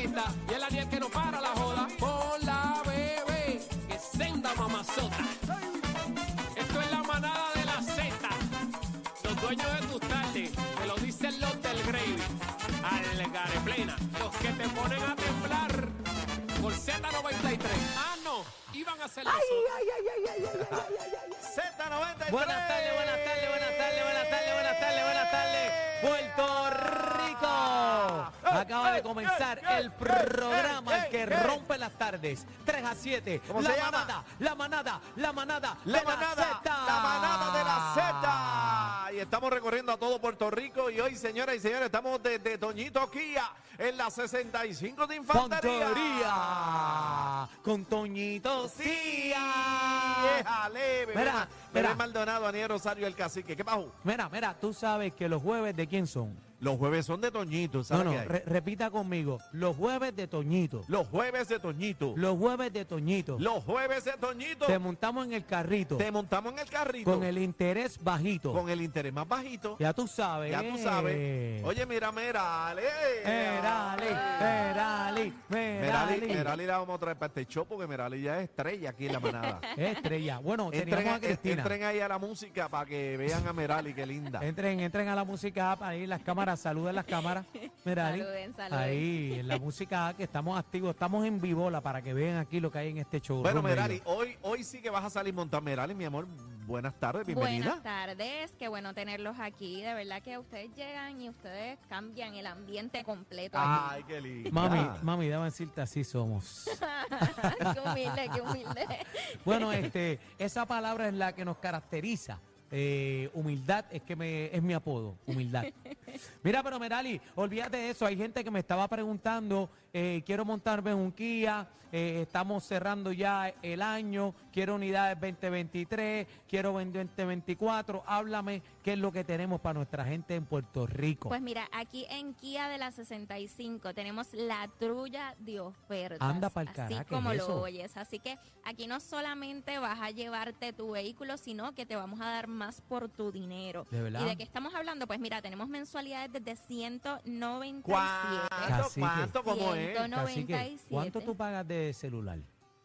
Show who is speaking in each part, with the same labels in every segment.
Speaker 1: Salsita. Y el Aniel que no para la joda. Con la bebé. Que senda mamazota. Esto es la manada de la Z. Los dueños de tus tardes. Te lo dicen los del Gravy. Algarve plena. Los que te ponen a temblar. Por Z93. Ah, no. Iban a ser los otros.
Speaker 2: Z93.
Speaker 3: Buenas tardes, buenas tardes, buenas tardes, buenas tardes, buenas tardes, buenas tardes. Puerto Rico. Acaba de comenzar el programa el que rompe las tardes. 3 a 7.
Speaker 2: ¿Cómo
Speaker 3: La
Speaker 2: se llama?
Speaker 3: manada, la manada, la manada,
Speaker 2: La
Speaker 3: de
Speaker 2: manada,
Speaker 3: Zeta.
Speaker 2: la manada de la Z. Y estamos recorriendo a todo Puerto Rico. Y hoy, señoras y señores, estamos desde Toñito Kia en la 65 de Infantería.
Speaker 3: Fantería. Con Toñito Cía.
Speaker 2: Déjale, bebé,
Speaker 3: Mira,
Speaker 2: bebé
Speaker 3: mira.
Speaker 2: Maldonado, Aniel Rosario, el cacique. ¿Qué pasó?
Speaker 3: Mira, mira, tú sabes que los jueves de quién son.
Speaker 2: Los jueves son de Toñito, ¿sabes
Speaker 3: no, re- repita conmigo. Los jueves de Toñito.
Speaker 2: Los jueves de Toñito.
Speaker 3: Los jueves de Toñito.
Speaker 2: Los jueves de Toñito.
Speaker 3: Te montamos en el carrito.
Speaker 2: Te montamos en el carrito.
Speaker 3: Con el interés bajito.
Speaker 2: con el interés más bajito.
Speaker 3: Ya tú sabes.
Speaker 2: Ya tú sabes. Oye, mira.
Speaker 3: Merali, Merali,
Speaker 2: Merali,
Speaker 3: Merali.
Speaker 2: Merali la vamos a traer para este show porque Merali ya es estrella aquí en la manada.
Speaker 3: Estrella. Bueno,
Speaker 2: entren,
Speaker 3: a Cristina.
Speaker 2: entren ahí a la música para que vean a Merali, qué linda.
Speaker 3: Entren, entren a la música app, ahí las cámaras, saluden las cámaras. Merali.
Speaker 4: Saluden, saluden.
Speaker 3: Ahí, en la música app, que estamos activos, estamos en vivola para que vean aquí lo que hay en este show.
Speaker 2: Bueno, Merali, hoy, hoy sí que vas a salir montar. Merali, mi amor, buenas tardes, bienvenida.
Speaker 4: Buenas tardes, qué bueno tenerlos aquí. De verdad que ustedes llegan y ustedes cambian el ambiente completo. aquí.
Speaker 2: Ay, qué linda.
Speaker 3: Mami, mami, déjame decirte, así somos.
Speaker 4: qué humilde, qué humilde.
Speaker 3: Bueno, este, esa palabra es la que nos caracteriza. Eh, humildad es que me, es mi apodo, humildad. Mira, pero Merali, olvídate de eso. Hay gente que me estaba preguntando, eh, quiero montarme en un Kia, eh, estamos cerrando ya el año, quiero unidades 2023, quiero 2024. Háblame qué es lo que tenemos para nuestra gente en Puerto Rico.
Speaker 4: Pues mira, aquí en Kia de la 65 tenemos la trulla de ofertas.
Speaker 3: Anda pa'l
Speaker 4: Así
Speaker 3: carajo, ¿qué
Speaker 4: como
Speaker 3: es
Speaker 4: lo
Speaker 3: eso?
Speaker 4: oyes. Así que aquí no solamente vas a llevarte tu vehículo, sino que te vamos a dar más por tu dinero.
Speaker 3: ¿De verdad?
Speaker 4: ¿Y de qué estamos hablando? Pues mira, tenemos mensualidades desde 197.
Speaker 2: ¿Cuánto? ¿Cuánto? ¿Cómo es?
Speaker 4: Ciento no-
Speaker 3: Cacique,
Speaker 4: 97.
Speaker 3: ¿cuánto tú pagas de celular?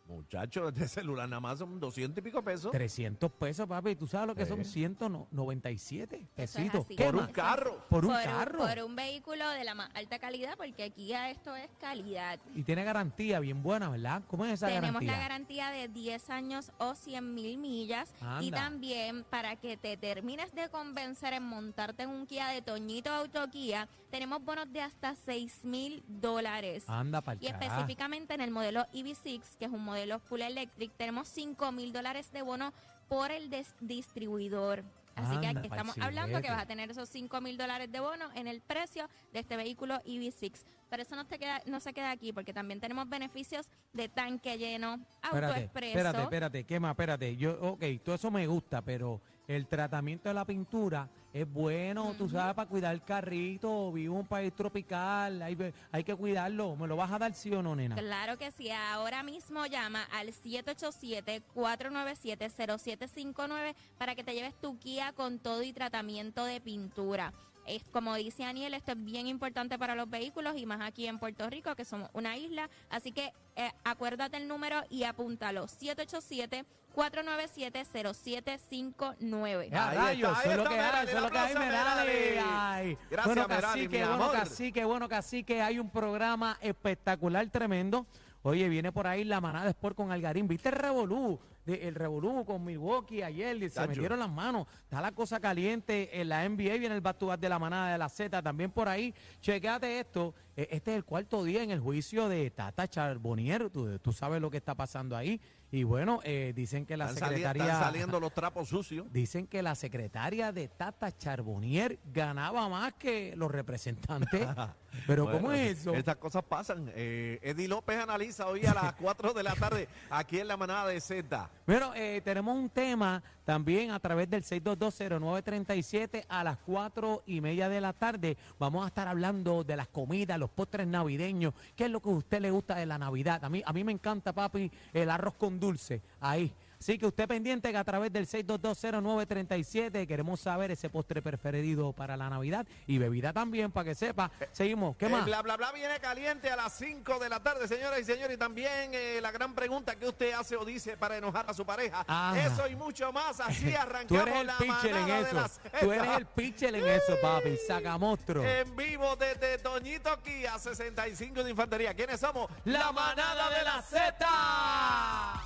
Speaker 2: Muchachos, de celular nada más son 200 y pico pesos.
Speaker 3: 300 pesos, papi. ¿Tú sabes lo que son
Speaker 2: Sí.
Speaker 3: 197
Speaker 4: Eso es
Speaker 3: pesitos?
Speaker 4: así.
Speaker 3: ¿Qué
Speaker 2: Por un carro.
Speaker 3: Por un
Speaker 4: por
Speaker 3: carro.
Speaker 4: por un vehículo de la más alta calidad, porque aquí a esto es calidad.
Speaker 3: Y tiene garantía bien buena, ¿verdad? ¿Cómo es esa
Speaker 4: Tenemos
Speaker 3: garantía?
Speaker 4: la garantía de 10 años o 100 mil millas. Y también para que te termines de convencer en montarte en un Kia de Toñito Auto Kia, tenemos bonos de hasta 6 mil dólares.
Speaker 3: Anda para
Speaker 4: Y específicamente en el modelo EV6, que es un modelo full electric, tenemos 5 mil dólares de bono por el distribuidor. Así que aquí estamos hablando que vas a tener esos 5 mil dólares de bono en el precio de este vehículo EV6. Pero eso no, te queda, no se queda aquí, porque también tenemos beneficios de tanque lleno, auto
Speaker 3: Espérate,
Speaker 4: expreso.
Speaker 3: espérate, espérate. ¿Qué más? Espérate. Yo, ok, todo eso me gusta, pero el tratamiento de la pintura es bueno, tú sabes, para cuidar el carrito. Vivo en un país tropical, hay, hay que cuidarlo. ¿Me lo vas a dar sí o no, nena?
Speaker 4: Claro que sí. Ahora mismo llama al 787-497-0759 para que te lleves tu Kia con todo y tratamiento de pintura. Es como dice Aniel, esto es bien importante para los vehículos y más aquí en Puerto Rico, que somos una isla. Así que eh, acuérdate el número y apúntalo. 787 497-0759.
Speaker 3: Ya,
Speaker 2: Ahí
Speaker 3: rayos,
Speaker 2: está,
Speaker 3: eso es lo que hay, eso es lo que hay. Merali. Ay.
Speaker 2: Gracias,
Speaker 3: bueno,
Speaker 2: Merali,
Speaker 3: cacique,
Speaker 2: mi
Speaker 3: bueno,
Speaker 2: amor.
Speaker 3: cacique, bueno, cacique, hay un programa espectacular, tremendo. Oye, viene por ahí la manada Sport con Algarín. ¿Viste el revolú? De- el revolú con Milwaukee ayer, se metieron las manos. Está la cosa caliente en la NBA, viene el back de la manada de la Z. También por ahí, chequéate esto. eh, Este es el cuarto día en el juicio de Tata Charbonnier. Tú, tú sabes lo que está pasando ahí. Y bueno, eh, dicen que la
Speaker 2: Están, sali-
Speaker 3: secretaría...
Speaker 2: están saliendo los trapos sucios.
Speaker 3: Dicen que la secretaria de Tata Charbonnier ganaba más que los representantes. Pero ¿cómo es eso?
Speaker 2: Estas cosas pasan. Eh, Eddie López analiza hoy a las 4 de la tarde aquí en la manada de Z.
Speaker 3: Bueno, eh, tenemos un tema también a través del 6220937 a las cuatro y media de la tarde. Vamos a estar hablando de las comidas, los postres navideños. ¿Qué es lo que a usted le gusta de la Navidad? A mí, a mí me encanta, papi, el arroz con dulce. Ahí. Así que usted pendiente que a través del 6220937 queremos saber ese postre preferido para la Navidad y bebida también, para que sepa. Seguimos. ¿Qué
Speaker 2: El
Speaker 3: más?
Speaker 2: bla bla bla viene caliente a las 5 de la tarde, señoras y señores. Y también eh, la gran pregunta que usted hace o dice para enojar a su pareja.
Speaker 3: Ah.
Speaker 2: Eso y mucho más. Así
Speaker 3: Tú
Speaker 2: arrancamos
Speaker 3: eres el
Speaker 2: la
Speaker 3: pitcher en eso. Tú eres el pitcher en eso, papi. Sacamostro.
Speaker 2: En vivo desde Toñito Kia 65 de Infantería. ¿Quiénes somos?
Speaker 3: La manada de la Z.